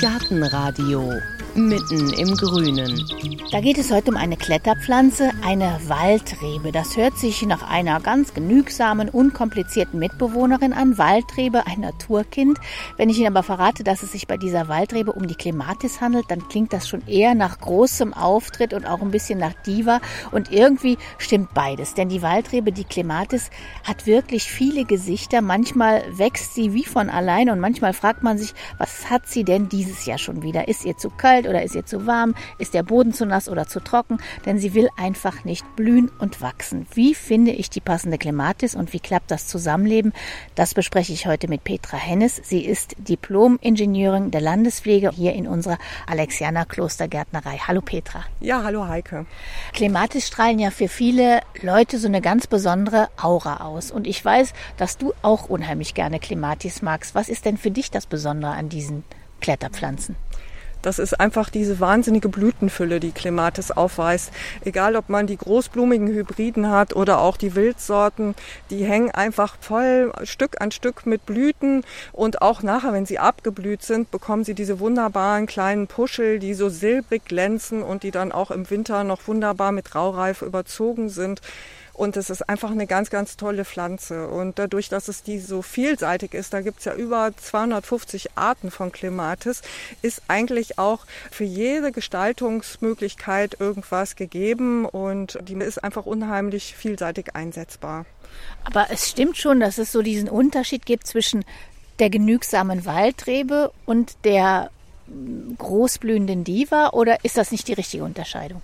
Gartenradio mitten im Grünen. Da geht es heute um eine Kletterpflanze, eine Waldrebe. Das hört sich nach einer ganz genügsamen, unkomplizierten Mitbewohnerin an. Waldrebe, ein Naturkind. Wenn ich Ihnen aber verrate, dass es sich bei dieser Waldrebe um die Clematis handelt, dann klingt das schon eher nach großem Auftritt und auch ein bisschen nach Diva. Und irgendwie stimmt beides. Denn die Waldrebe, die Clematis, hat wirklich viele Gesichter. Manchmal wächst sie wie von allein und manchmal fragt man sich, was hat sie denn dieses Jahr schon wieder? Ist ihr zu kalt oder ist ihr zu warm? Ist der Boden zu nass oder zu trocken? Denn sie will einfach nicht blühen und wachsen. Wie finde ich die passende Klematis und wie klappt das Zusammenleben? Das bespreche ich heute mit Petra Hennes. Sie ist Diplom-Ingenieurin der Landespflege hier in unserer Alexianer Klostergärtnerei. Hallo Petra. Ja, hallo Heike. Klematis strahlen ja für viele Leute so eine ganz besondere Aura aus. Und ich weiß, dass du auch unheimlich gerne Klematis magst. Was ist denn für dich das Besondere an diesen Kletterpflanzen? Das ist einfach diese wahnsinnige Blütenfülle, die Clematis aufweist. Egal, ob man die großblumigen Hybriden hat oder auch die Wildsorten, die hängen einfach voll Stück an Stück mit Blüten und auch nachher, wenn sie abgeblüht sind, bekommen sie diese wunderbaren kleinen Puschel, die so silbrig glänzen und die dann auch im Winter noch wunderbar mit Raureife überzogen sind. Und es ist einfach eine ganz, ganz tolle Pflanze. Und dadurch, dass es die so vielseitig ist, da gibt es ja über 250 Arten von Clematis, ist eigentlich auch für jede Gestaltungsmöglichkeit irgendwas gegeben und die ist einfach unheimlich vielseitig einsetzbar. Aber es stimmt schon, dass es so diesen Unterschied gibt zwischen der genügsamen Waldrebe und der großblühenden Diva oder ist das nicht die richtige Unterscheidung?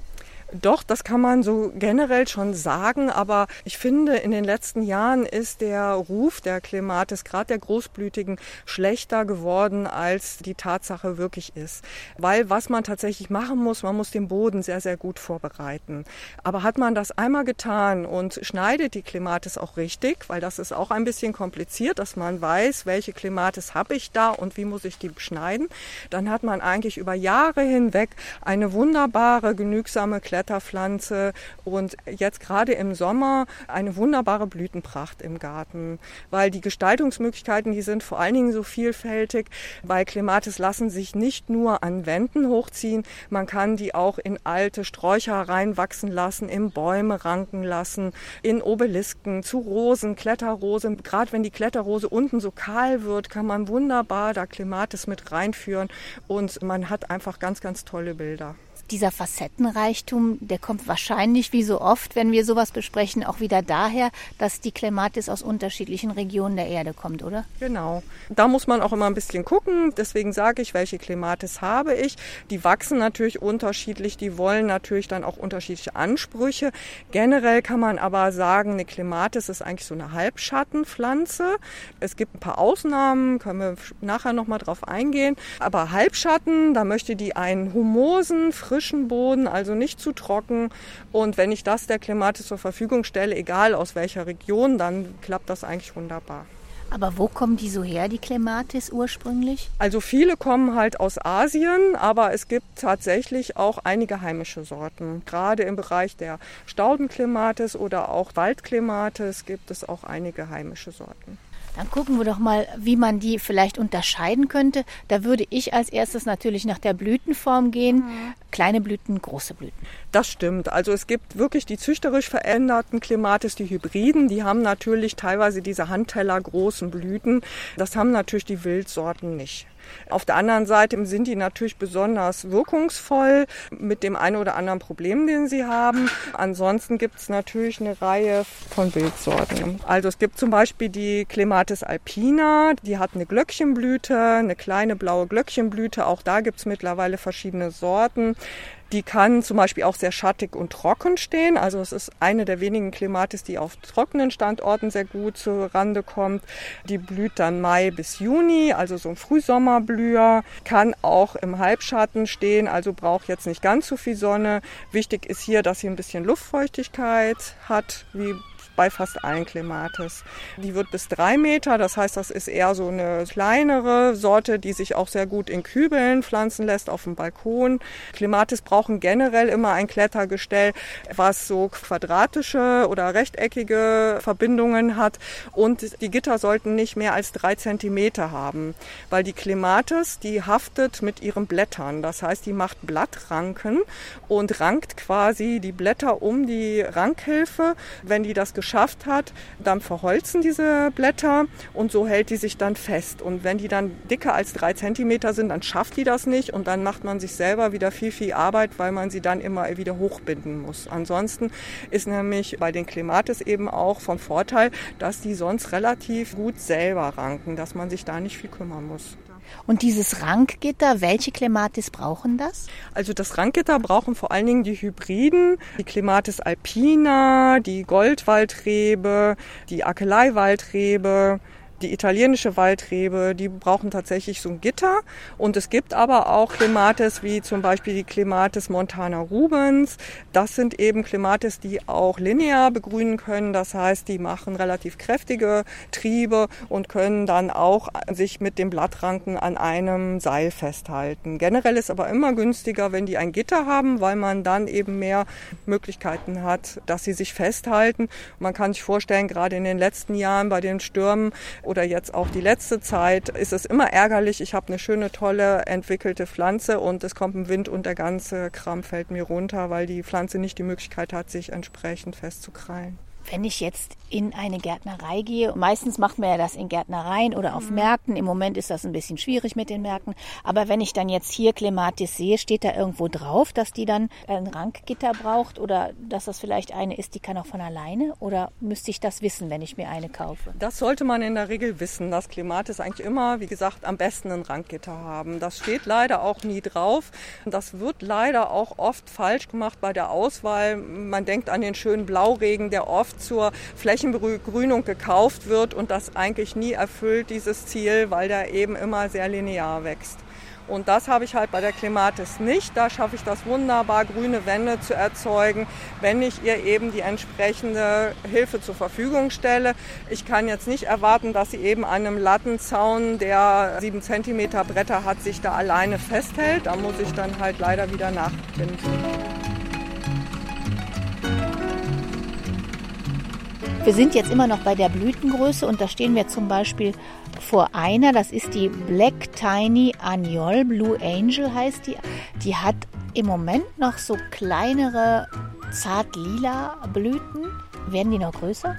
Doch, das kann man so generell schon sagen, aber ich finde, in den letzten Jahren ist der Ruf der Clematis, gerade der Großblütigen, schlechter geworden, als die Tatsache wirklich ist. Weil was man tatsächlich machen muss, man muss den Boden sehr, sehr gut vorbereiten. Aber hat man das einmal getan und schneidet die Clematis auch richtig, weil das ist auch ein bisschen kompliziert, dass man weiß, welche Clematis habe ich da und wie muss ich die beschneiden, dann hat man eigentlich über Jahre hinweg eine wunderbare, genügsame Kletterpflanze Kletterpflanze und jetzt gerade im Sommer eine wunderbare Blütenpracht im Garten, weil die Gestaltungsmöglichkeiten, die sind vor allen Dingen so vielfältig. Bei Clematis lassen sich nicht nur an Wänden hochziehen, man kann die auch in alte Sträucher reinwachsen lassen, in Bäume ranken lassen, in Obelisken, zu Rosen, Kletterrose. Gerade wenn die Kletterrose unten so kahl wird, kann man wunderbar da Clematis mit reinführen und man hat einfach ganz, ganz tolle Bilder dieser Facettenreichtum, der kommt wahrscheinlich, wie so oft, wenn wir sowas besprechen, auch wieder daher, dass die Klematis aus unterschiedlichen Regionen der Erde kommt, oder? Genau. Da muss man auch immer ein bisschen gucken. Deswegen sage ich, welche Klematis habe ich. Die wachsen natürlich unterschiedlich, die wollen natürlich dann auch unterschiedliche Ansprüche. Generell kann man aber sagen, eine Klematis ist eigentlich so eine Halbschattenpflanze. Es gibt ein paar Ausnahmen, können wir nachher nochmal drauf eingehen. Aber Halbschatten, da möchte die einen humosen, frischen frischen Boden, also nicht zu trocken. Und wenn ich das der Klimatis zur Verfügung stelle, egal aus welcher Region, dann klappt das eigentlich wunderbar. Aber wo kommen die so her, die Clematis ursprünglich? Also viele kommen halt aus Asien, aber es gibt tatsächlich auch einige heimische Sorten. Gerade im Bereich der Staudenclematis oder auch Waldclematis gibt es auch einige heimische Sorten. Dann gucken wir doch mal, wie man die vielleicht unterscheiden könnte. Da würde ich als erstes natürlich nach der Blütenform gehen. Mhm. Kleine Blüten, große Blüten. Das stimmt. Also es gibt wirklich die züchterisch veränderten Klimatis, die Hybriden. Die haben natürlich teilweise diese Handteller großen Blüten. Das haben natürlich die Wildsorten nicht. Auf der anderen Seite sind die natürlich besonders wirkungsvoll mit dem einen oder anderen Problem, den sie haben. Ansonsten gibt es natürlich eine Reihe von Wildsorten. Also es gibt zum Beispiel die Clematis alpina, die hat eine Glöckchenblüte, eine kleine blaue Glöckchenblüte. Auch da gibt es mittlerweile verschiedene Sorten. Die kann zum Beispiel auch sehr schattig und trocken stehen. Also es ist eine der wenigen Klimatis, die auf trockenen Standorten sehr gut zur Rande kommt. Die blüht dann Mai bis Juni, also so ein Frühsommerblüher. Kann auch im Halbschatten stehen, also braucht jetzt nicht ganz so viel Sonne. Wichtig ist hier, dass sie ein bisschen Luftfeuchtigkeit hat, wie bei fast allen Clematis. Die wird bis drei Meter, das heißt, das ist eher so eine kleinere Sorte, die sich auch sehr gut in Kübeln pflanzen lässt auf dem Balkon. Clematis brauchen generell immer ein Klettergestell, was so quadratische oder rechteckige Verbindungen hat und die Gitter sollten nicht mehr als drei Zentimeter haben, weil die Clematis, die haftet mit ihren Blättern. Das heißt, die macht Blattranken und rankt quasi die Blätter um die Rankhilfe. Wenn die das geschafft hat, dann verholzen diese Blätter und so hält die sich dann fest. Und wenn die dann dicker als drei Zentimeter sind, dann schafft die das nicht und dann macht man sich selber wieder viel, viel Arbeit, weil man sie dann immer wieder hochbinden muss. Ansonsten ist nämlich bei den Clematis eben auch von Vorteil, dass die sonst relativ gut selber ranken, dass man sich da nicht viel kümmern muss. Und dieses Rankgitter, welche Clematis brauchen das? Also das Rankgitter brauchen vor allen Dingen die Hybriden, die Clematis alpina, die Goldwaldrebe, die Akeleiwaldrebe, die italienische Waldrebe, die brauchen tatsächlich so ein Gitter. Und es gibt aber auch Clematis wie zum Beispiel die Clematis montana rubens. Das sind eben Clematis, die auch linear begrünen können. Das heißt, die machen relativ kräftige Triebe und können dann auch sich mit dem Blattranken an einem Seil festhalten. Generell ist aber immer günstiger, wenn die ein Gitter haben, weil man dann eben mehr Möglichkeiten hat, dass sie sich festhalten. Man kann sich vorstellen, gerade in den letzten Jahren bei den Stürmen oder jetzt auch die letzte Zeit ist es immer ärgerlich. Ich habe eine schöne, tolle, entwickelte Pflanze und es kommt ein Wind und der ganze Kram fällt mir runter, weil die Pflanze nicht die Möglichkeit hat, sich entsprechend festzukrallen. Wenn ich jetzt in eine Gärtnerei gehe, meistens macht man ja das in Gärtnereien oder auf mhm. Märkten. Im Moment ist das ein bisschen schwierig mit den Märkten. Aber wenn ich dann jetzt hier Clematis sehe, steht da irgendwo drauf, dass die dann ein Rankgitter braucht oder dass das vielleicht eine ist, die kann auch von alleine? Oder müsste ich das wissen, wenn ich mir eine kaufe? Das sollte man in der Regel wissen, dass Clematis eigentlich immer, wie gesagt, am besten ein Rankgitter haben. Das steht leider auch nie drauf. Das wird leider auch oft falsch gemacht bei der Auswahl. Man denkt an den schönen Blauregen, der oft zur Flächenbegrünung gekauft wird und das eigentlich nie erfüllt, dieses Ziel, weil der eben immer sehr linear wächst. Und das habe ich halt bei der Clematis nicht. Da schaffe ich das wunderbar, grüne Wände zu erzeugen, wenn ich ihr eben die entsprechende Hilfe zur Verfügung stelle. Ich kann jetzt nicht erwarten, dass sie eben an einem Lattenzaun, der sieben Zentimeter Bretter hat, sich da alleine festhält. Da muss ich dann halt leider wieder nachbinden. Wir sind jetzt immer noch bei der Blütengröße und da stehen wir zum Beispiel vor einer, das ist die Black Tiny Agnol, Blue Angel heißt die. Die hat im Moment noch so kleinere zart lila Blüten. Werden die noch größer?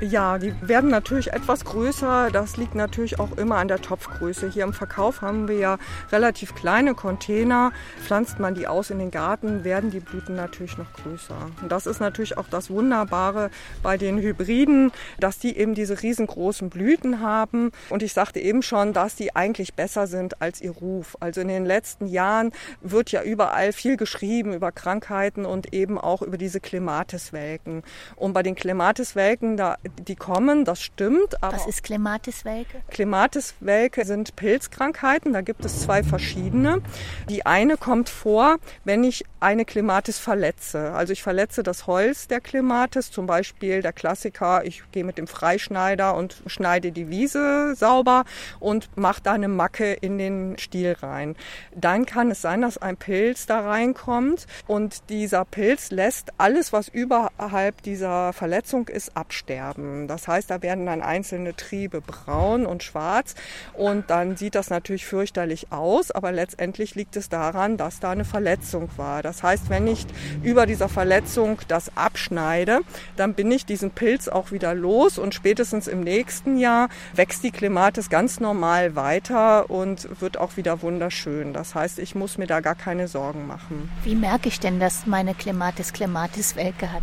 Ja, die werden natürlich etwas größer. Das liegt natürlich auch immer an der Topfgröße. Hier im Verkauf haben wir ja relativ kleine Container. Pflanzt man die aus in den Garten, werden die Blüten natürlich noch größer. Und das ist natürlich auch das Wunderbare bei den Hybriden, dass die eben diese riesengroßen Blüten haben. Und ich sagte eben schon, dass die eigentlich besser sind als ihr Ruf. Also in den letzten Jahren wird ja überall viel geschrieben über Krankheiten und eben auch über diese Klematiswelken. Und bei den Klematiswelken, da die kommen, das stimmt. Was ist Klematiswelke? Klematiswelke sind Pilzkrankheiten, da gibt es zwei verschiedene. Die eine kommt vor, wenn ich eine Klematis verletze. Also ich verletze das Holz der Klematis, zum Beispiel der Klassiker, ich gehe mit dem Freischneider und schneide die Wiese sauber und mache da eine Macke in den Stiel rein. Dann kann es sein, dass ein Pilz da reinkommt und dieser Pilz lässt alles, was überhalb dieser Verletzung ist, absterben haben. Das heißt, da werden dann einzelne Triebe braun und schwarz und dann sieht das natürlich fürchterlich aus, aber letztendlich liegt es daran, dass da eine Verletzung war. Das heißt, wenn ich über dieser Verletzung das abschneide, dann bin ich diesen Pilz auch wieder los und spätestens im nächsten Jahr wächst die Klematis ganz normal weiter und wird auch wieder wunderschön. Das heißt, ich muss mir da gar keine Sorgen machen. Wie merke ich denn, dass meine Klematis Klematis Welke hat?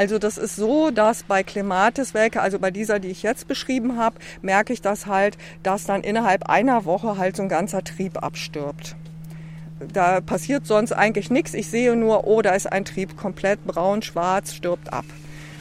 Also das ist so, dass bei Clematis-Welke, also bei dieser, die ich jetzt beschrieben habe, merke ich das halt, dass dann innerhalb einer Woche halt so ein ganzer Trieb abstirbt. Da passiert sonst eigentlich nichts. Ich sehe nur, oh, da ist ein Trieb komplett braun, schwarz, stirbt ab.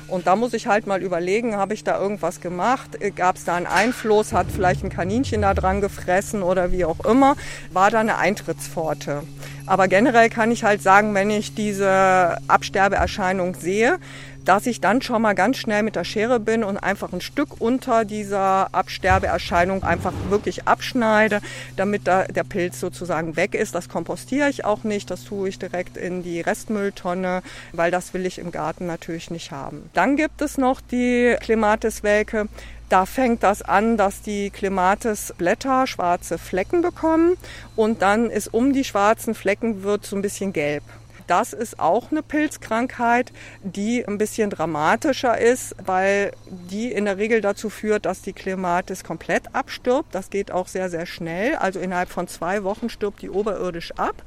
Und da muss ich halt mal überlegen, habe ich da irgendwas gemacht? Gab es da einen Einfluss? Hat vielleicht ein Kaninchen da dran gefressen oder wie auch immer? War da eine Eintrittspforte? Aber generell kann ich halt sagen, wenn ich diese Absterbeerscheinung sehe, dass ich dann schon mal ganz schnell mit der Schere bin und einfach ein Stück unter dieser Absterbeerscheinung einfach wirklich abschneide, damit da der Pilz sozusagen weg ist. Das kompostiere ich auch nicht, das tue ich direkt in die Restmülltonne, weil das will ich im Garten natürlich nicht haben. Dann gibt es noch die Clematis-Welke. Da fängt das an, dass die Clematis-Blätter schwarze Flecken bekommen und dann ist um die schwarzen Flecken wird so ein bisschen gelb. Das ist auch eine Pilzkrankheit, die ein bisschen dramatischer ist, weil die in der Regel dazu führt, dass die Klematis komplett abstirbt. Das geht auch sehr, sehr schnell. Also innerhalb von zwei Wochen stirbt die oberirdisch ab.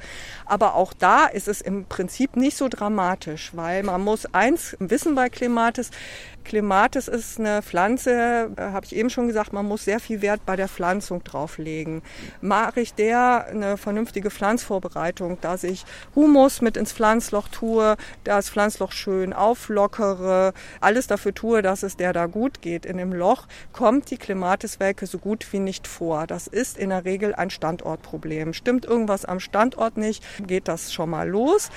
Aber auch da ist es im Prinzip nicht so dramatisch, weil man muss eins wissen bei Klematis, Clematis ist eine Pflanze, äh, habe ich eben schon gesagt, man muss sehr viel Wert bei der Pflanzung drauflegen. Mache ich der eine vernünftige Pflanzvorbereitung, dass ich Humus mit ins Pflanzloch tue, das Pflanzloch schön auflockere, alles dafür tue, dass es der da gut geht in dem Loch, kommt die Clematiswelke so gut wie nicht vor. Das ist in der Regel ein Standortproblem. Stimmt irgendwas am Standort nicht, geht das schon mal los.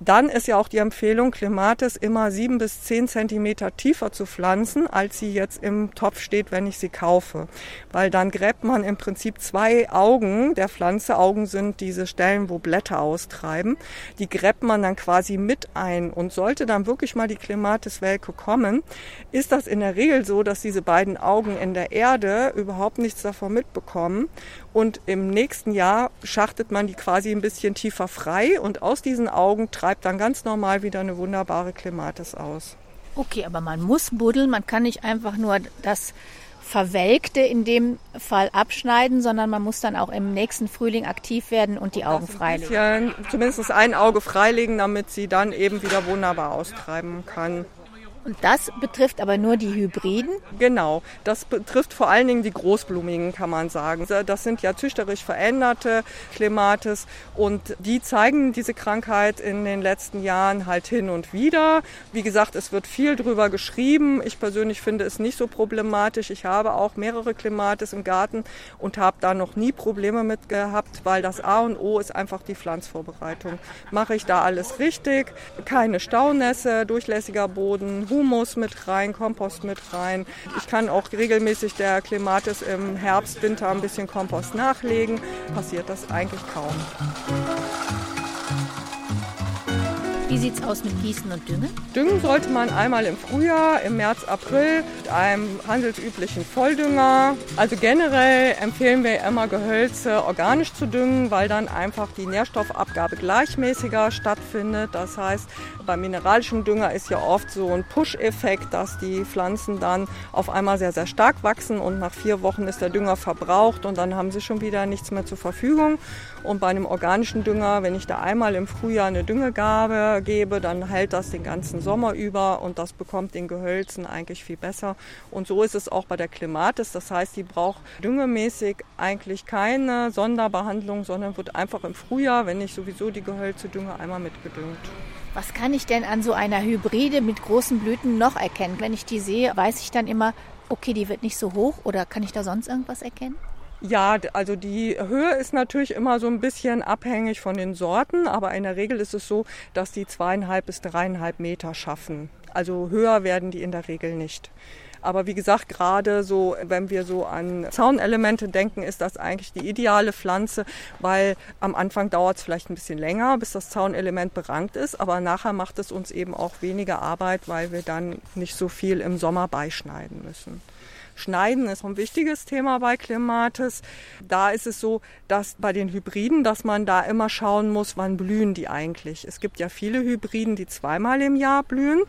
Dann ist ja auch die Empfehlung, Clematis immer sieben bis zehn Zentimeter tiefer zu pflanzen, als sie jetzt im Topf steht, wenn ich sie kaufe. Weil dann gräbt man im Prinzip zwei Augen der Pflanze. Augen sind diese Stellen, wo Blätter austreiben. Die gräbt man dann quasi mit ein. Und sollte dann wirklich mal die Clematis-Welke kommen, ist das in der Regel so, dass diese beiden Augen in der Erde überhaupt nichts davon mitbekommen und im nächsten Jahr schachtet man die quasi ein bisschen tiefer frei und aus diesen Augen treibt dann ganz normal wieder eine wunderbare Klematis aus. Okay, aber man muss buddeln, man kann nicht einfach nur das Verwelkte in dem Fall abschneiden, sondern man muss dann auch im nächsten Frühling aktiv werden und die Augen freilegen. Zumindest ein Auge freilegen, damit sie dann eben wieder wunderbar austreiben kann. Und das betrifft aber nur die Hybriden? Genau, das betrifft vor allen Dingen die Großblumigen, kann man sagen. Das sind ja züchterisch veränderte Klematis und die zeigen diese Krankheit in den letzten Jahren halt hin und wieder. Wie gesagt, es wird viel drüber geschrieben. Ich persönlich finde es nicht so problematisch. Ich habe auch mehrere Klematis im Garten und habe da noch nie Probleme mit gehabt, weil das A und O ist einfach die Pflanzvorbereitung. Mache ich da alles richtig? Keine Staunässe, durchlässiger Boden, Humus mit rein, Kompost mit rein. Ich kann auch regelmäßig der Clematis im Herbst, Winter ein bisschen Kompost nachlegen. Passiert das eigentlich kaum. Wie sieht es aus mit Gießen und Düngen? Düngen sollte man einmal im Frühjahr, im März, April mit einem handelsüblichen Volldünger. Also generell empfehlen wir immer Gehölze organisch zu düngen, weil dann einfach die Nährstoffabgabe gleichmäßiger stattfindet. Das heißt, beim mineralischen Dünger ist ja oft so ein Push-Effekt, dass die Pflanzen dann auf einmal sehr, sehr stark wachsen und nach vier Wochen ist der Dünger verbraucht und dann haben sie schon wieder nichts mehr zur Verfügung. Und bei einem organischen Dünger, wenn ich da einmal im Frühjahr eine Düngegabe gebe, dann hält das den ganzen Sommer über und das bekommt den Gehölzen eigentlich viel besser. Und so ist es auch bei der Klimatis. Das heißt, die braucht düngemäßig eigentlich keine Sonderbehandlung, sondern wird einfach im Frühjahr, wenn ich sowieso die Gehölze dünge, einmal mitgedüngt. Was kann ich denn an so einer Hybride mit großen Blüten noch erkennen? Wenn ich die sehe, weiß ich dann immer, okay, die wird nicht so hoch oder kann ich da sonst irgendwas erkennen? Ja, also die Höhe ist natürlich immer so ein bisschen abhängig von den Sorten, aber in der Regel ist es so, dass die zweieinhalb bis dreieinhalb Meter schaffen. Also höher werden die in der Regel nicht. Aber wie gesagt, gerade so, wenn wir so an Zaunelemente denken, ist das eigentlich die ideale Pflanze, weil am Anfang dauert es vielleicht ein bisschen länger, bis das Zaunelement berankt ist, aber nachher macht es uns eben auch weniger Arbeit, weil wir dann nicht so viel im Sommer beischneiden müssen. Schneiden ist ein wichtiges Thema bei Klimatis. Da ist es so, dass bei den Hybriden, dass man da immer schauen muss, wann blühen die eigentlich. Es gibt ja viele Hybriden, die zweimal im Jahr blühen.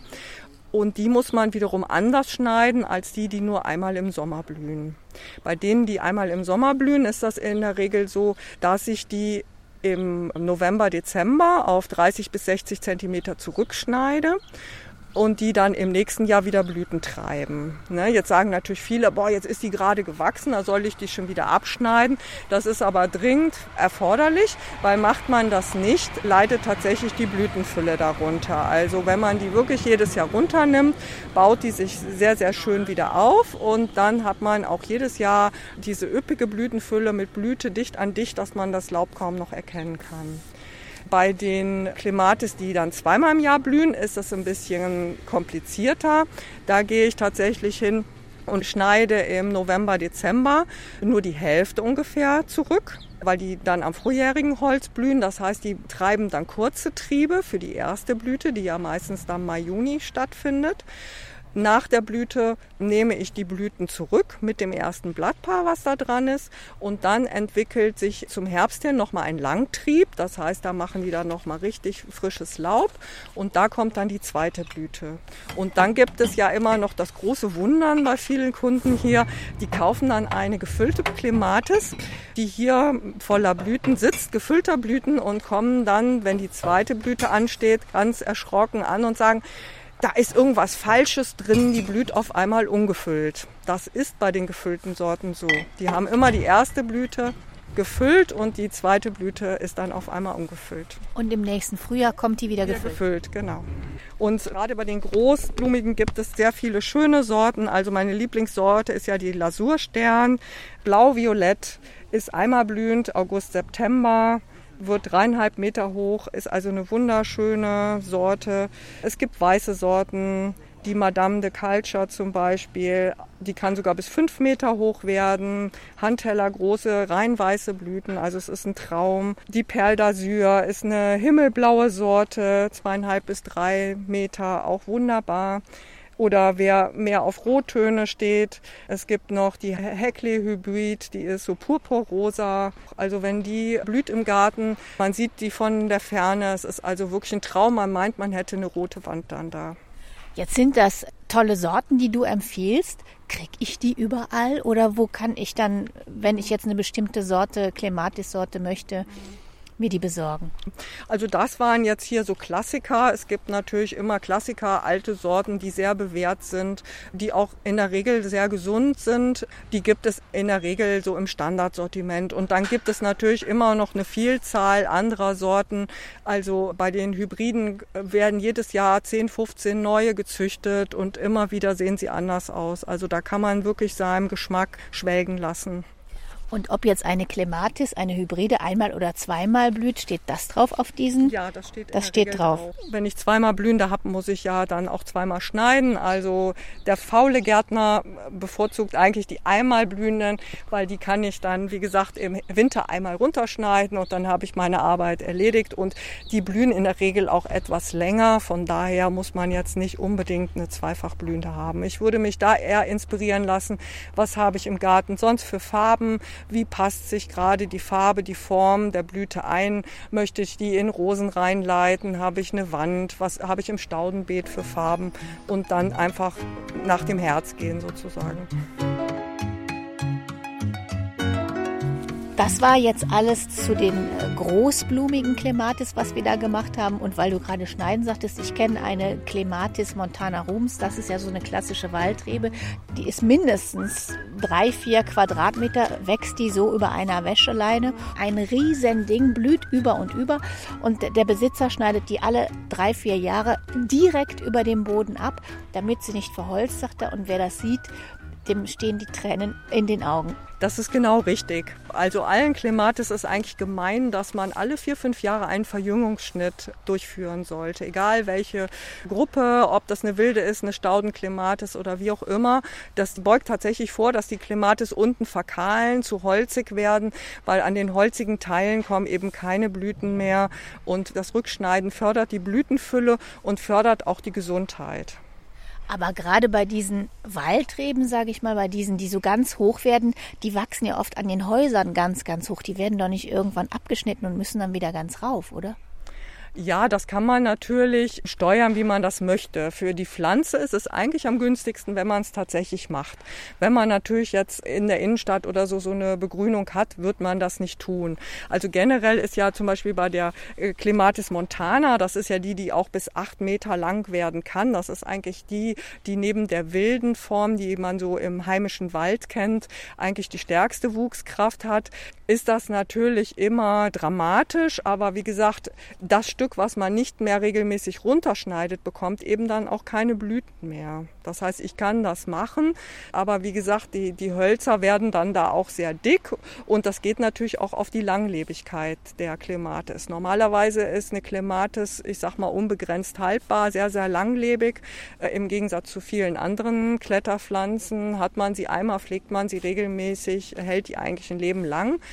Und die muss man wiederum anders schneiden als die, die nur einmal im Sommer blühen. Bei denen, die einmal im Sommer blühen, ist das in der Regel so, dass sich die im November, Dezember auf 30 bis 60 Zentimeter zurückschneide und die dann im nächsten Jahr wieder Blüten treiben. Ne, jetzt sagen natürlich viele, boah, jetzt ist die gerade gewachsen, da soll ich die schon wieder abschneiden. Das ist aber dringend erforderlich, weil macht man das nicht, leidet tatsächlich die Blütenfülle darunter. Also wenn man die wirklich jedes Jahr runternimmt, baut die sich sehr, sehr schön wieder auf und dann hat man auch jedes Jahr diese üppige Blütenfülle mit Blüte dicht an dicht, dass man das Laub kaum noch erkennen kann. Bei den Clematis, die dann zweimal im Jahr blühen, ist das ein bisschen komplizierter. Da gehe ich tatsächlich hin und schneide im November, Dezember nur die Hälfte ungefähr zurück weil die dann am frühjährigen Holz blühen. Das heißt, die treiben dann kurze Triebe für die erste Blüte, die ja meistens dann Mai, Juni stattfindet. Nach der Blüte nehme ich die Blüten zurück mit dem ersten Blattpaar, was da dran ist. Und dann entwickelt sich zum Herbst hin nochmal ein Langtrieb. Das heißt, da machen die dann nochmal richtig frisches Laub. Und da kommt dann die zweite Blüte. Und dann gibt es ja immer noch das große Wundern bei vielen Kunden hier. Die kaufen dann eine gefüllte Clematis, die hier voller Blüten sitzt, gefüllter Blüten und kommen dann, wenn die zweite Blüte ansteht, ganz erschrocken an und sagen, da ist irgendwas Falsches drin, die blüht auf einmal ungefüllt. Das ist bei den gefüllten Sorten so. Die haben immer die erste Blüte gefüllt und die zweite Blüte ist dann auf einmal ungefüllt. Und im nächsten Frühjahr kommt die wieder gefüllt. gefüllt, genau. Und gerade bei den Großblumigen gibt es sehr viele schöne Sorten. Also meine Lieblingssorte ist ja die Lasurstern. Blau-Violett ist einmal blühend, August, September wird dreieinhalb Meter hoch, ist also eine wunderschöne Sorte. Es gibt weiße Sorten, die Madame de Culture zum Beispiel, die kann sogar bis fünf Meter hoch werden. Handteller, große, rein weiße Blüten, also es ist ein Traum. Die Perle d'Azur ist eine himmelblaue Sorte, zweieinhalb bis drei Meter, auch wunderbar oder wer mehr auf Rottöne steht. Es gibt noch die Heckley Hybrid, die ist so purpurrosa. Also wenn die blüht im Garten, man sieht die von der Ferne. Es ist also wirklich ein Traum. Man meint, man hätte eine rote Wand dann da. Jetzt sind das tolle Sorten, die du empfiehlst. Krieg ich die überall oder wo kann ich dann, wenn ich jetzt eine bestimmte Sorte, Clematis-Sorte möchte, mir die besorgen? Also das waren jetzt hier so Klassiker. Es gibt natürlich immer Klassiker, alte Sorten, die sehr bewährt sind, die auch in der Regel sehr gesund sind. Die gibt es in der Regel so im Standardsortiment. Und dann gibt es natürlich immer noch eine Vielzahl anderer Sorten. Also bei den Hybriden werden jedes Jahr 10, 15 neue gezüchtet und immer wieder sehen sie anders aus. Also da kann man wirklich seinem Geschmack schwelgen lassen. Und ob jetzt eine Clematis, eine Hybride einmal oder zweimal blüht, steht das drauf auf diesen? Ja, das steht, das steht drauf. drauf. Wenn ich zweimal blühende habe, muss ich ja dann auch zweimal schneiden. Also der faule Gärtner bevorzugt eigentlich die einmal blühenden, weil die kann ich dann, wie gesagt, im Winter einmal runterschneiden und dann habe ich meine Arbeit erledigt. Und die blühen in der Regel auch etwas länger. Von daher muss man jetzt nicht unbedingt eine zweifachblühende haben. Ich würde mich da eher inspirieren lassen, was habe ich im Garten sonst für Farben, wie passt sich gerade die Farbe, die Form der Blüte ein, möchte ich die in Rosen reinleiten, habe ich eine Wand, was habe ich im Staudenbeet für Farben? Und dann einfach nach dem Herz gehen sozusagen. Das war jetzt alles zu den äh, großblumigen Clematis, was wir da gemacht haben. Und weil du gerade schneiden sagtest, ich kenne eine Clematis Montana Rums. Das ist ja so eine klassische Waldrebe. Die ist mindestens drei, vier Quadratmeter, wächst die so über einer Wäscheleine. Ein riesen Ding, blüht über und über. Und der Besitzer schneidet die alle drei, vier Jahre direkt über dem Boden ab, damit sie nicht verholzt, sagt er. Und wer das sieht, dem stehen die Tränen in den Augen. Das ist genau richtig. Also allen Clematis ist eigentlich gemein, dass man alle vier, fünf Jahre einen Verjüngungsschnitt durchführen sollte. Egal welche Gruppe, ob das eine wilde ist, eine Staudenclematis oder wie auch immer. Das beugt tatsächlich vor, dass die Clematis unten verkahlen, zu holzig werden, weil an den holzigen Teilen kommen eben keine Blüten mehr. Und das Rückschneiden fördert die Blütenfülle und fördert auch die Gesundheit. Aber gerade bei diesen Waldreben, sage ich mal, bei diesen, die so ganz hoch werden, die wachsen ja oft an den Häusern ganz, ganz hoch. Die werden doch nicht irgendwann abgeschnitten und müssen dann wieder ganz rauf, oder? Ja, das kann man natürlich steuern, wie man das möchte. Für die Pflanze ist es eigentlich am günstigsten, wenn man es tatsächlich macht. Wenn man natürlich jetzt in der Innenstadt oder so so eine Begrünung hat, wird man das nicht tun. Also generell ist ja zum Beispiel bei der äh, Clematis montana, das ist ja die, die auch bis acht Meter lang werden kann. Das ist eigentlich die, die neben der wilden Form, die man so im heimischen Wald kennt, eigentlich die stärkste Wuchskraft hat. Ist das natürlich immer dramatisch, aber wie gesagt, das Stück, was man nicht mehr regelmäßig runterschneidet, bekommt eben dann auch keine Blüten mehr. Das heißt, ich kann das machen, aber wie gesagt, die, die Hölzer werden dann da auch sehr dick und das geht natürlich auch auf die Langlebigkeit der Clematis. Normalerweise ist eine Clematis, ich sag mal, unbegrenzt haltbar, sehr, sehr langlebig. Äh, Im Gegensatz zu vielen anderen Kletterpflanzen hat man sie einmal, pflegt man sie regelmäßig, hält die eigentlich ein Leben lang.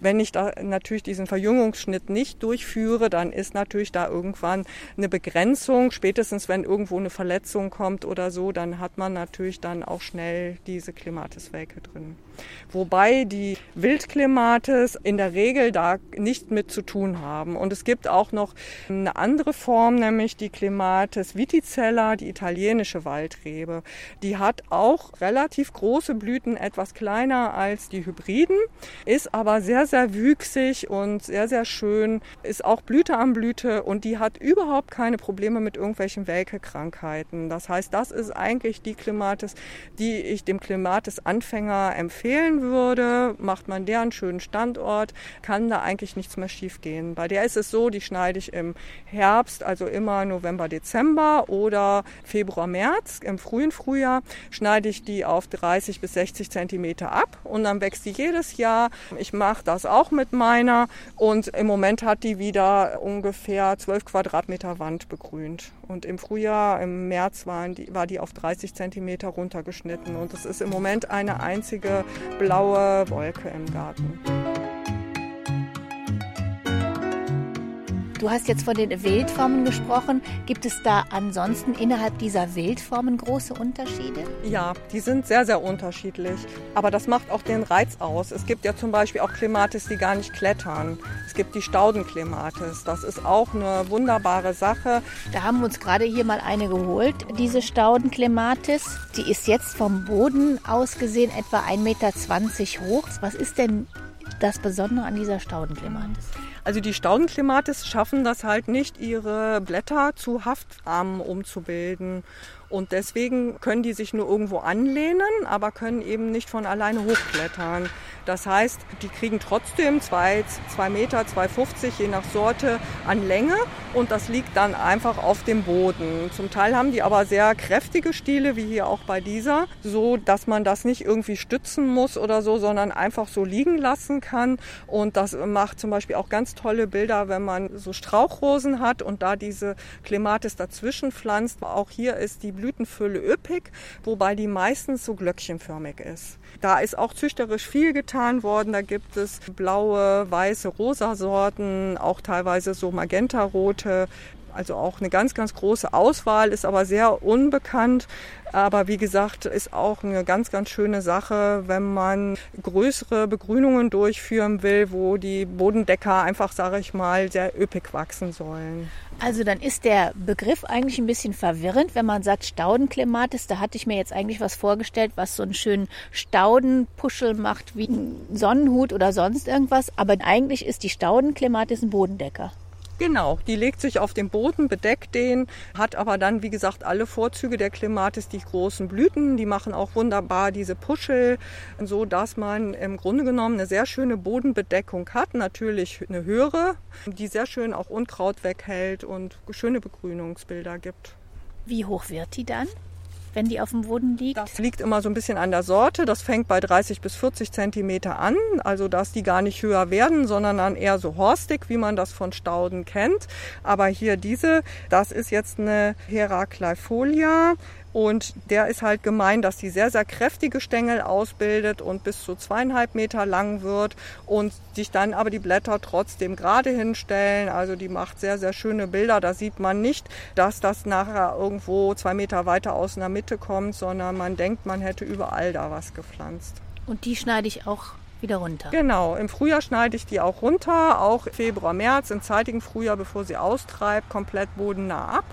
Wenn ich da natürlich diesen Verjüngungsschnitt nicht durchführe, dann ist natürlich da irgendwann eine Begrenzung. Spätestens wenn irgendwo eine Verletzung kommt oder so, dann hat man natürlich dann auch schnell diese Klimatiswelke drin. Wobei die Wildklimatis in der Regel da nicht mit zu tun haben. Und es gibt auch noch eine andere Form, nämlich die Klimatis viticella, die italienische Waldrebe. Die hat auch relativ große Blüten, etwas kleiner als die Hybriden, ist aber sehr sehr, wüchsig und sehr, sehr schön, ist auch Blüte am Blüte und die hat überhaupt keine Probleme mit irgendwelchen Welke-Krankheiten. Das heißt, das ist eigentlich die Klimatis, die ich dem Klimatis-Anfänger empfehlen würde. Macht man der einen schönen Standort, kann da eigentlich nichts mehr schiefgehen. Bei der ist es so, die schneide ich im Herbst, also immer November, Dezember oder Februar, März. Im frühen Frühjahr schneide ich die auf 30 bis 60 Zentimeter ab und dann wächst die jedes Jahr. Ich mache das das auch mit meiner und im Moment hat die wieder ungefähr 12 Quadratmeter Wand begrünt. Und im Frühjahr, im März waren die, war die auf 30 Zentimeter runtergeschnitten und es ist im Moment eine einzige blaue Wolke im Garten. Du hast jetzt von den Wildformen gesprochen. Gibt es da ansonsten innerhalb dieser Wildformen große Unterschiede? Ja, die sind sehr, sehr unterschiedlich. Aber das macht auch den Reiz aus. Es gibt ja zum Beispiel auch Klematis, die gar nicht klettern. Es gibt die Staudenklematis. Das ist auch eine wunderbare Sache. Da haben wir uns gerade hier mal eine geholt, diese Staudenklematis. Die ist jetzt vom Boden aus gesehen etwa 1,20 Meter hoch. Was ist denn das Besondere an dieser Staudenklematis? Also die Staudenklimatis schaffen das halt nicht, ihre Blätter zu Haftarmen umzubilden. Und deswegen können die sich nur irgendwo anlehnen, aber können eben nicht von alleine hochklettern. Das heißt, die kriegen trotzdem zwei, zwei Meter, 2,50 je nach Sorte an Länge und das liegt dann einfach auf dem Boden. Zum Teil haben die aber sehr kräftige Stiele, wie hier auch bei dieser, so dass man das nicht irgendwie stützen muss oder so, sondern einfach so liegen lassen kann. Und das macht zum Beispiel auch ganz tolle Bilder, wenn man so Strauchrosen hat und da diese Clematis dazwischen pflanzt. Auch hier ist die Blütenfülle üppig, wobei die meistens so glöckchenförmig ist. Da ist auch züchterisch viel getan worden. Da gibt es blaue, weiße, rosa Sorten, auch teilweise so magentarote. Also auch eine ganz, ganz große Auswahl, ist aber sehr unbekannt. Aber wie gesagt, ist auch eine ganz, ganz schöne Sache, wenn man größere Begrünungen durchführen will, wo die Bodendecker einfach, sage ich mal, sehr üppig wachsen sollen. Also dann ist der Begriff eigentlich ein bisschen verwirrend, wenn man sagt Staudenklematis. Da hatte ich mir jetzt eigentlich was vorgestellt, was so einen schönen Staudenpuschel macht wie ein Sonnenhut oder sonst irgendwas. Aber eigentlich ist die Staudenklematis ein Bodendecker. Genau, die legt sich auf den Boden, bedeckt den, hat aber dann, wie gesagt, alle Vorzüge der Klimatis, die großen Blüten, die machen auch wunderbar diese Puschel, so dass man im Grunde genommen eine sehr schöne Bodenbedeckung hat, natürlich eine höhere, die sehr schön auch Unkraut weghält und schöne Begrünungsbilder gibt. Wie hoch wird die dann? Wenn die auf dem Boden liegt? Das liegt immer so ein bisschen an der Sorte. Das fängt bei 30 bis 40 Zentimeter an. Also, dass die gar nicht höher werden, sondern dann eher so horstig, wie man das von Stauden kennt. Aber hier diese, das ist jetzt eine Heracleifolia. Und der ist halt gemein, dass die sehr, sehr kräftige Stängel ausbildet und bis zu zweieinhalb Meter lang wird und sich dann aber die Blätter trotzdem gerade hinstellen. Also die macht sehr, sehr schöne Bilder. Da sieht man nicht, dass das nachher irgendwo zwei Meter weiter aus in der Mitte kommt, sondern man denkt, man hätte überall da was gepflanzt. Und die schneide ich auch wieder runter. Genau, im Frühjahr schneide ich die auch runter, auch Februar, März, im zeitigen Frühjahr, bevor sie austreibt, komplett bodennah ab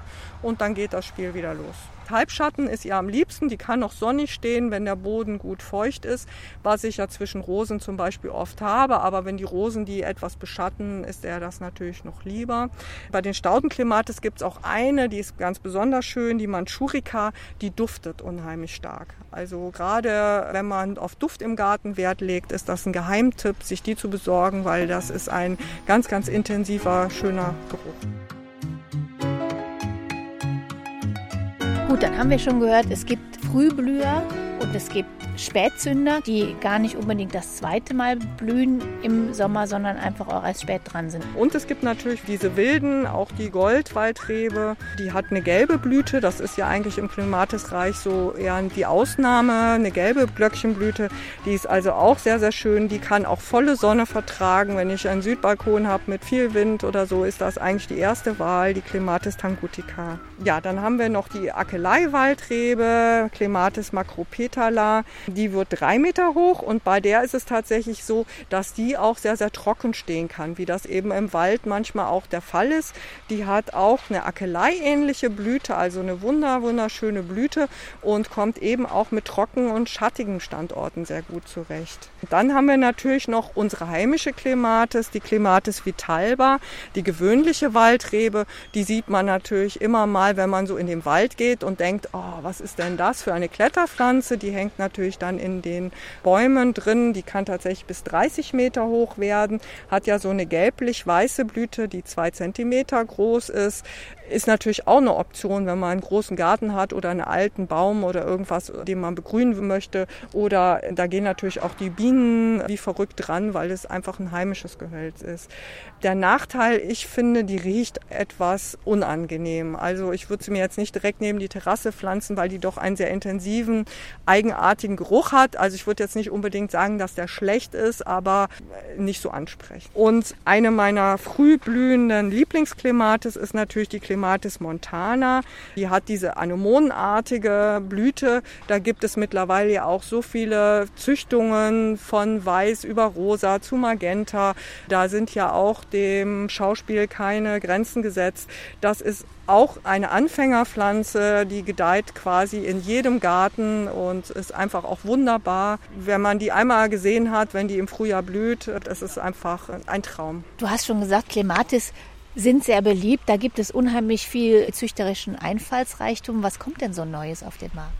und dann geht das Spiel wieder los. Halbschatten ist ihr am liebsten. Die kann noch sonnig stehen, wenn der Boden gut feucht ist, was ich ja zwischen Rosen zum Beispiel oft habe. Aber wenn die Rosen die etwas beschatten, ist er das natürlich noch lieber. Bei den Staudenklimatis gibt es auch eine, die ist ganz besonders schön, die Manchurika, die duftet unheimlich stark. Also gerade wenn man auf Duft im Garten Wert legt, ist das ein Geheimtipp, sich die zu besorgen, weil das ist ein ganz, ganz intensiver, schöner Geruch. Gut, dann haben wir schon gehört, es gibt Frühblüher und es gibt Spätzünder, die gar nicht unbedingt das zweite Mal blühen im Sommer, sondern einfach auch erst spät dran sind. Und es gibt natürlich diese wilden, auch die Goldwaldrebe, die hat eine gelbe Blüte. Das ist ja eigentlich im Klimatisreich so eher die Ausnahme, eine gelbe Glöckchenblüte. Die ist also auch sehr, sehr schön. Die kann auch volle Sonne vertragen. Wenn ich einen Südbalkon habe mit viel Wind oder so, ist das eigentlich die erste Wahl, die Clematis tangutica. Ja, dann haben wir noch die Akelei-Waldrebe, Clematis macropetala. Die wird drei Meter hoch und bei der ist es tatsächlich so, dass die auch sehr, sehr trocken stehen kann, wie das eben im Wald manchmal auch der Fall ist. Die hat auch eine Akelei-ähnliche Blüte, also eine wunder, wunderschöne Blüte und kommt eben auch mit trocken und schattigen Standorten sehr gut zurecht. Dann haben wir natürlich noch unsere heimische Clematis, die Clematis vitalba, die gewöhnliche Waldrebe. Die sieht man natürlich immer mal, wenn man so in den Wald geht und denkt, oh, was ist denn das für eine Kletterpflanze? Die hängt natürlich natürlich dann in den Bäumen drin. Die kann tatsächlich bis 30 Meter hoch werden, hat ja so eine gelblich-weiße Blüte, die zwei Zentimeter groß ist. Ist natürlich auch eine Option, wenn man einen großen Garten hat oder einen alten Baum oder irgendwas, den man begrünen möchte. Oder da gehen natürlich auch die Bienen wie verrückt dran, weil es einfach ein heimisches Gehölz ist. Der Nachteil, ich finde, die riecht etwas unangenehm. Also ich würde sie mir jetzt nicht direkt neben die Terrasse pflanzen, weil die doch einen sehr intensiven, eigenartigen Geruch hat. Also ich würde jetzt nicht unbedingt sagen, dass der schlecht ist, aber nicht so ansprechend. Und eine meiner frühblühenden Lieblingsklimatis ist natürlich die Clematis montana. Die hat diese anemonenartige Blüte. Da gibt es mittlerweile ja auch so viele Züchtungen von weiß über rosa zu magenta. Da sind ja auch dem Schauspiel keine Grenzen gesetzt. Das ist auch eine Anfängerpflanze, die gedeiht quasi in jedem Garten und ist einfach auch wunderbar. Wenn man die einmal gesehen hat, wenn die im Frühjahr blüht, das ist einfach ein Traum. Du hast schon gesagt, Clematis sind sehr beliebt. Da gibt es unheimlich viel züchterischen Einfallsreichtum. Was kommt denn so Neues auf den Markt?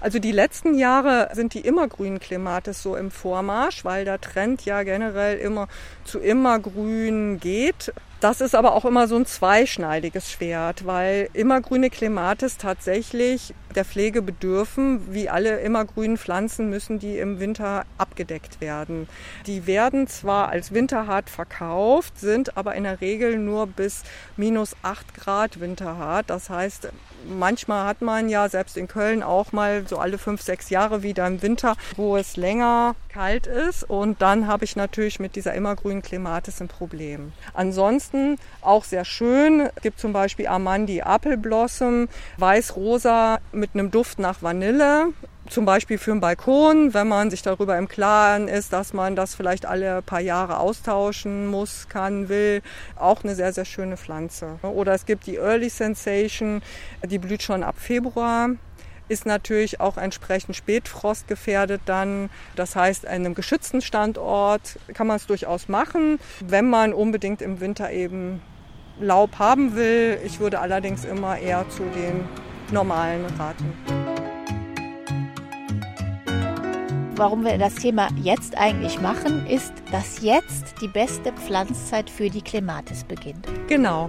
Also die letzten Jahre sind die immergrünen Klematis so im Vormarsch, weil der Trend ja generell immer zu immergrün geht. Das ist aber auch immer so ein zweischneidiges Schwert, weil immergrüne Klematis tatsächlich der Pflege bedürfen. Wie alle immergrünen Pflanzen müssen die im Winter abgedeckt werden. Die werden zwar als winterhart verkauft, sind aber in der Regel nur bis minus 8 Grad winterhart. Das heißt, manchmal hat man ja selbst in Köln auch mal so alle fünf, sechs Jahre wieder im Winter, wo es länger kalt ist. Und dann habe ich natürlich mit dieser immergrünen Klematis ein Problem. Ansonsten auch sehr schön. Es gibt zum Beispiel Amandi Apple Blossom, weiß-rosa mit einem Duft nach Vanille zum Beispiel für einen Balkon, wenn man sich darüber im Klaren ist, dass man das vielleicht alle paar Jahre austauschen muss, kann, will, auch eine sehr, sehr schöne Pflanze. Oder es gibt die Early Sensation, die blüht schon ab Februar ist natürlich auch entsprechend Spätfrost gefährdet dann. Das heißt, an einem geschützten Standort kann man es durchaus machen, wenn man unbedingt im Winter eben Laub haben will. Ich würde allerdings immer eher zu den normalen raten. Warum wir das Thema jetzt eigentlich machen, ist, dass jetzt die beste Pflanzzeit für die Clematis beginnt. Genau.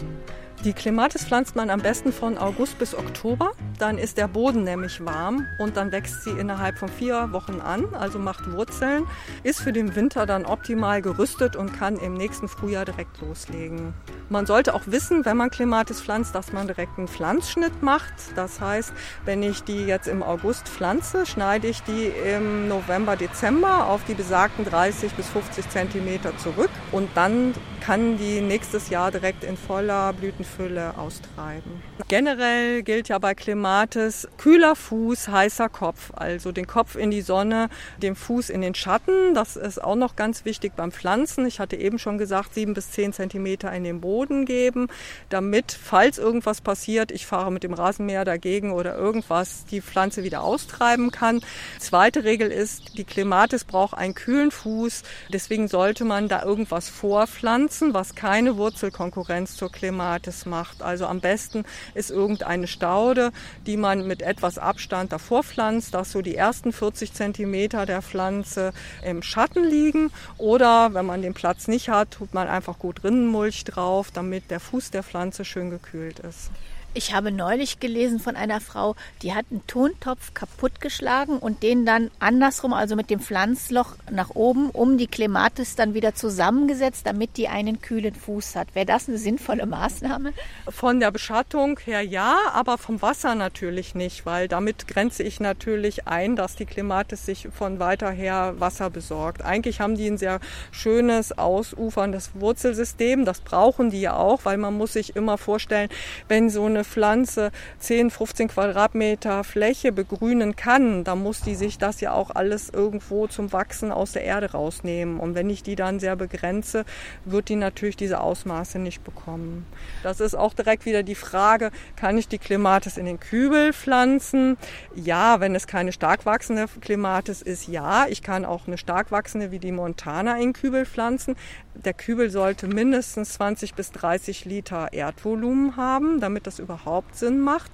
Die Clematis pflanzt man am besten von August bis Oktober. Dann ist der Boden nämlich warm und dann wächst sie innerhalb von vier Wochen an, also macht Wurzeln, ist für den Winter dann optimal gerüstet und kann im nächsten Frühjahr direkt loslegen. Man sollte auch wissen, wenn man Clematis pflanzt, dass man direkt einen Pflanzschnitt macht. Das heißt, wenn ich die jetzt im August pflanze, schneide ich die im November, Dezember auf die besagten 30 bis 50 Zentimeter zurück und dann kann die nächstes Jahr direkt in voller Blütenfülle austreiben. Generell gilt ja bei Clematis kühler Fuß, heißer Kopf. Also den Kopf in die Sonne, den Fuß in den Schatten. Das ist auch noch ganz wichtig beim Pflanzen. Ich hatte eben schon gesagt, sieben bis zehn Zentimeter in den Boden geben, damit, falls irgendwas passiert, ich fahre mit dem Rasenmäher dagegen oder irgendwas, die Pflanze wieder austreiben kann. Zweite Regel ist, die Clematis braucht einen kühlen Fuß. Deswegen sollte man da irgendwas vorpflanzen, was keine Wurzelkonkurrenz zur Clematis macht. Also am besten ist irgendeine Staude, die man mit etwas Abstand davor pflanzt, dass so die ersten 40 Zentimeter der Pflanze im Schatten liegen. Oder wenn man den Platz nicht hat, tut man einfach gut Rinnenmulch drauf, damit der Fuß der Pflanze schön gekühlt ist. Ich habe neulich gelesen von einer Frau, die hat einen Tontopf kaputtgeschlagen und den dann andersrum, also mit dem Pflanzloch nach oben, um die Klematis dann wieder zusammengesetzt, damit die einen kühlen Fuß hat. Wäre das eine sinnvolle Maßnahme? Von der Beschattung her ja, aber vom Wasser natürlich nicht, weil damit grenze ich natürlich ein, dass die Klematis sich von weiter her Wasser besorgt. Eigentlich haben die ein sehr schönes, ausuferndes Wurzelsystem. Das brauchen die ja auch, weil man muss sich immer vorstellen, wenn so eine Pflanze 10, 15 Quadratmeter Fläche begrünen kann, dann muss die sich das ja auch alles irgendwo zum Wachsen aus der Erde rausnehmen. Und wenn ich die dann sehr begrenze, wird die natürlich diese Ausmaße nicht bekommen. Das ist auch direkt wieder die Frage, kann ich die Klimatis in den Kübel pflanzen? Ja, wenn es keine stark wachsende Klimatis ist, ja. Ich kann auch eine stark wachsende wie die Montana in den Kübel pflanzen. Der Kübel sollte mindestens 20 bis 30 Liter Erdvolumen haben, damit das überhaupt Sinn macht.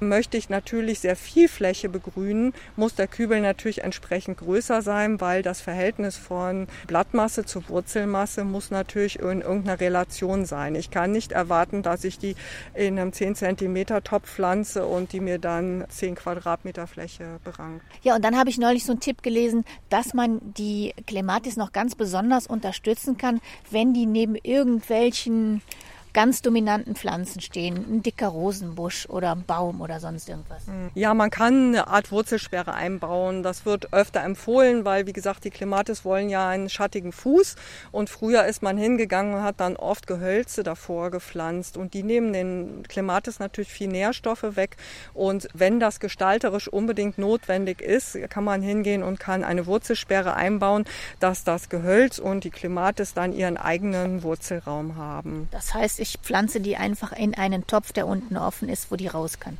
Möchte ich natürlich sehr viel Fläche begrünen, muss der Kübel natürlich entsprechend größer sein, weil das Verhältnis von Blattmasse zu Wurzelmasse muss natürlich in irgendeiner Relation sein. Ich kann nicht erwarten, dass ich die in einem 10 cm Topf pflanze und die mir dann 10 Quadratmeter Fläche berangt. Ja, und dann habe ich neulich so einen Tipp gelesen, dass man die Clematis noch ganz besonders unterstützen kann, wenn die neben irgendwelchen ganz dominanten Pflanzen stehen, ein dicker Rosenbusch oder ein Baum oder sonst irgendwas. Hm. Ja, man kann eine Art Wurzelsperre einbauen. Das wird öfter empfohlen, weil wie gesagt, die Klimatis wollen ja einen schattigen Fuß und früher ist man hingegangen und hat dann oft Gehölze davor gepflanzt und die nehmen den Klimatis natürlich viel Nährstoffe weg und wenn das gestalterisch unbedingt notwendig ist, kann man hingehen und kann eine Wurzelsperre einbauen, dass das Gehölz und die Klimatis dann ihren eigenen Wurzelraum haben. Das heißt, ich pflanze die einfach in einen Topf, der unten offen ist, wo die raus kann.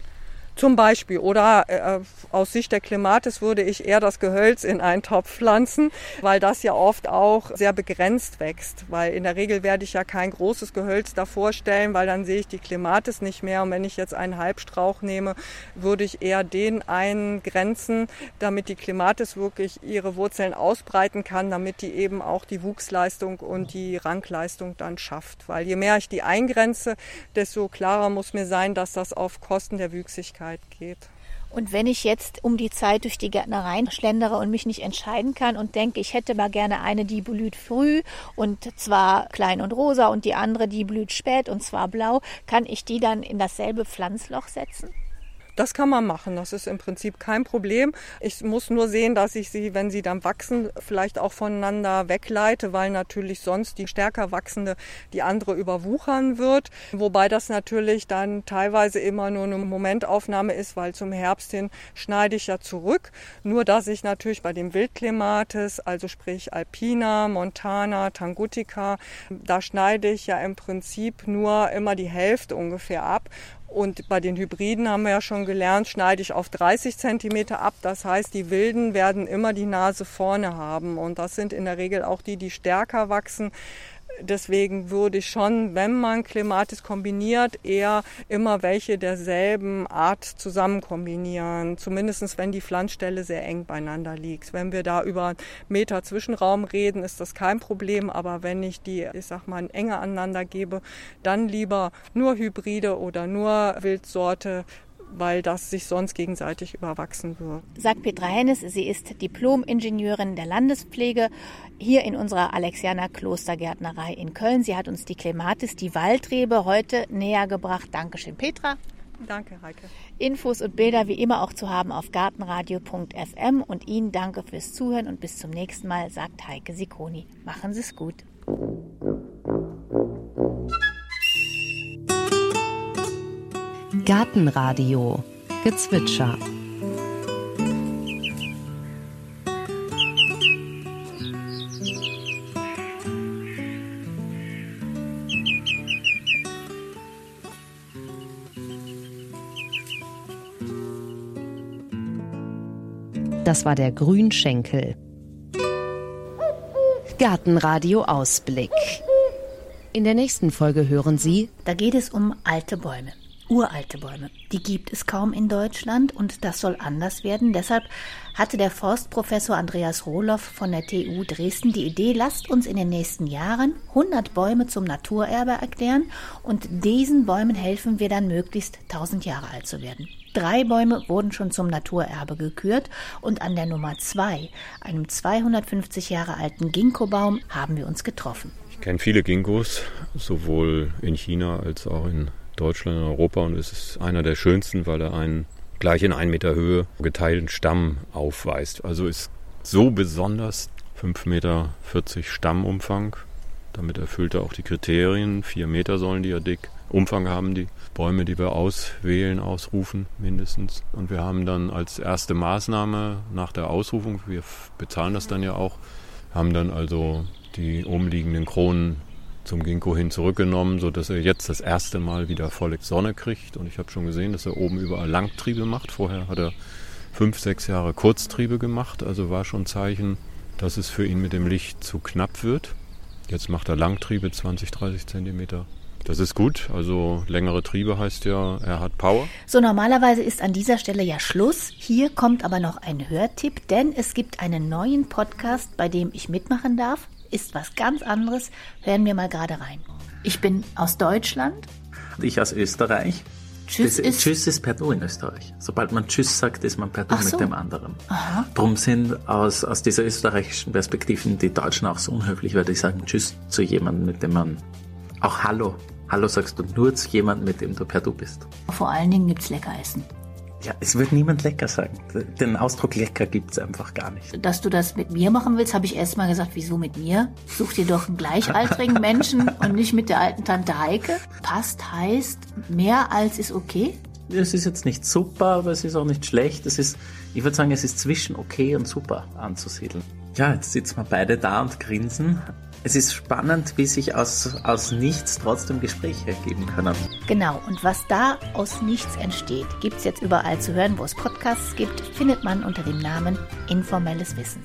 Zum Beispiel. Oder äh, aus Sicht der Klimatis würde ich eher das Gehölz in einen Topf pflanzen, weil das ja oft auch sehr begrenzt wächst. Weil in der Regel werde ich ja kein großes Gehölz davor stellen, weil dann sehe ich die Klimatis nicht mehr. Und wenn ich jetzt einen Halbstrauch nehme, würde ich eher den eingrenzen, damit die Klimatis wirklich ihre Wurzeln ausbreiten kann, damit die eben auch die Wuchsleistung und die Rankleistung dann schafft. Weil je mehr ich die eingrenze, desto klarer muss mir sein, dass das auf Kosten der Wüchsigkeit Nachhaltigkeit geht. Und wenn ich jetzt um die Zeit durch die Gärtnereien schlendere und mich nicht entscheiden kann und denke, ich hätte mal gerne eine, die blüht früh und zwar klein und rosa und die andere, die blüht spät und zwar blau, kann ich die dann in dasselbe Pflanzloch setzen? Das kann man machen. Das ist im Prinzip kein Problem. Ich muss nur sehen, dass ich sie, wenn sie dann wachsen, vielleicht auch voneinander wegleite, weil natürlich sonst die stärker wachsende die andere überwuchern wird. Wobei das natürlich dann teilweise immer nur eine Momentaufnahme ist, weil zum Herbst hin schneide ich ja zurück. Nur dass ich natürlich bei dem Wildklimatis, also sprich Alpina, Montana, Tangutica, da schneide ich ja im Prinzip nur immer die Hälfte ungefähr ab und bei den Hybriden haben wir ja schon gelernt, schneide ich auf 30 Zentimeter ab. Das heißt, die Wilden werden immer die Nase vorne haben. Und das sind in der Regel auch die, die stärker wachsen. Deswegen würde ich schon, wenn man Klimatis kombiniert, eher immer welche derselben Art zusammen kombinieren. Zumindest wenn die Pflanzstelle sehr eng beieinander liegt. Wenn wir da über Meter Zwischenraum reden, ist das kein Problem. Aber wenn ich die, ich sag mal, enger aneinander gebe, dann lieber nur Hybride oder nur Wildsorte weil das sich sonst gegenseitig überwachsen wird. Sagt Petra Hennes, sie ist Diplom-Ingenieurin der Landespflege hier in unserer Alexianer Klostergärtnerei in Köln. Sie hat uns die Klematis, die Waldrebe, heute näher gebracht. Dankeschön, Petra. Danke, Heike. Infos und Bilder wie immer auch zu haben auf gartenradio.fm und Ihnen danke fürs Zuhören und bis zum nächsten Mal, sagt Heike Sikoni. Machen Sie es gut. Gartenradio Gezwitscher Das war der Grünschenkel. Gartenradio Ausblick. In der nächsten Folge hören Sie, da geht es um alte Bäume. Uralte Bäume. Die gibt es kaum in Deutschland und das soll anders werden. Deshalb hatte der Forstprofessor Andreas Rohloff von der TU Dresden die Idee, lasst uns in den nächsten Jahren 100 Bäume zum Naturerbe erklären und diesen Bäumen helfen wir dann möglichst 1000 Jahre alt zu werden. Drei Bäume wurden schon zum Naturerbe gekürt und an der Nummer zwei, einem 250 Jahre alten Ginkgo-Baum, haben wir uns getroffen. Ich kenne viele Ginkgos, sowohl in China als auch in Deutschland und Europa und es ist einer der schönsten, weil er einen gleich in 1 Meter Höhe geteilten Stamm aufweist. Also ist so besonders 5,40 Meter Stammumfang. Damit erfüllt er auch die Kriterien. 4 Meter sollen die ja dick Umfang haben, die Bäume, die wir auswählen, ausrufen mindestens. Und wir haben dann als erste Maßnahme nach der Ausrufung, wir bezahlen das dann ja auch, haben dann also die umliegenden Kronen zum Ginkgo hin zurückgenommen, sodass er jetzt das erste Mal wieder volle Sonne kriegt. Und ich habe schon gesehen, dass er oben überall Langtriebe macht. Vorher hat er fünf, sechs Jahre Kurztriebe gemacht. Also war schon Zeichen, dass es für ihn mit dem Licht zu knapp wird. Jetzt macht er Langtriebe 20, 30 Zentimeter. Das ist gut. Also längere Triebe heißt ja, er hat Power. So normalerweise ist an dieser Stelle ja Schluss. Hier kommt aber noch ein Hörtipp, denn es gibt einen neuen Podcast, bei dem ich mitmachen darf ist was ganz anderes. Hören wir mal gerade rein. Ich bin aus Deutschland. Ich aus Österreich. Tschüss das, ist, Tschüss ist per Du in Österreich. Sobald man Tschüss sagt, ist man per Du so. mit dem anderen. Aha. Drum sind aus, aus dieser österreichischen Perspektive die Deutschen auch so unhöflich, weil die sagen Tschüss zu jemandem, mit dem man auch Hallo. Hallo sagst du nur zu jemandem, mit dem du per Du bist. Vor allen Dingen gibt's lecker Essen. Ja, es wird niemand lecker sagen. Den Ausdruck lecker gibt's einfach gar nicht. Dass du das mit mir machen willst, habe ich erst mal gesagt, wieso mit mir? Such dir doch einen gleichaltrigen Menschen und nicht mit der alten Tante Heike. Passt heißt, mehr als ist okay? Es ist jetzt nicht super, aber es ist auch nicht schlecht. Es ist, ich würde sagen, es ist zwischen okay und super anzusiedeln. Ja, jetzt sitzen wir beide da und grinsen. Es ist spannend, wie sich aus, aus nichts trotzdem Gespräche ergeben können. Genau, und was da aus nichts entsteht, gibt's jetzt überall zu hören, wo es Podcasts gibt, findet man unter dem Namen Informelles Wissen.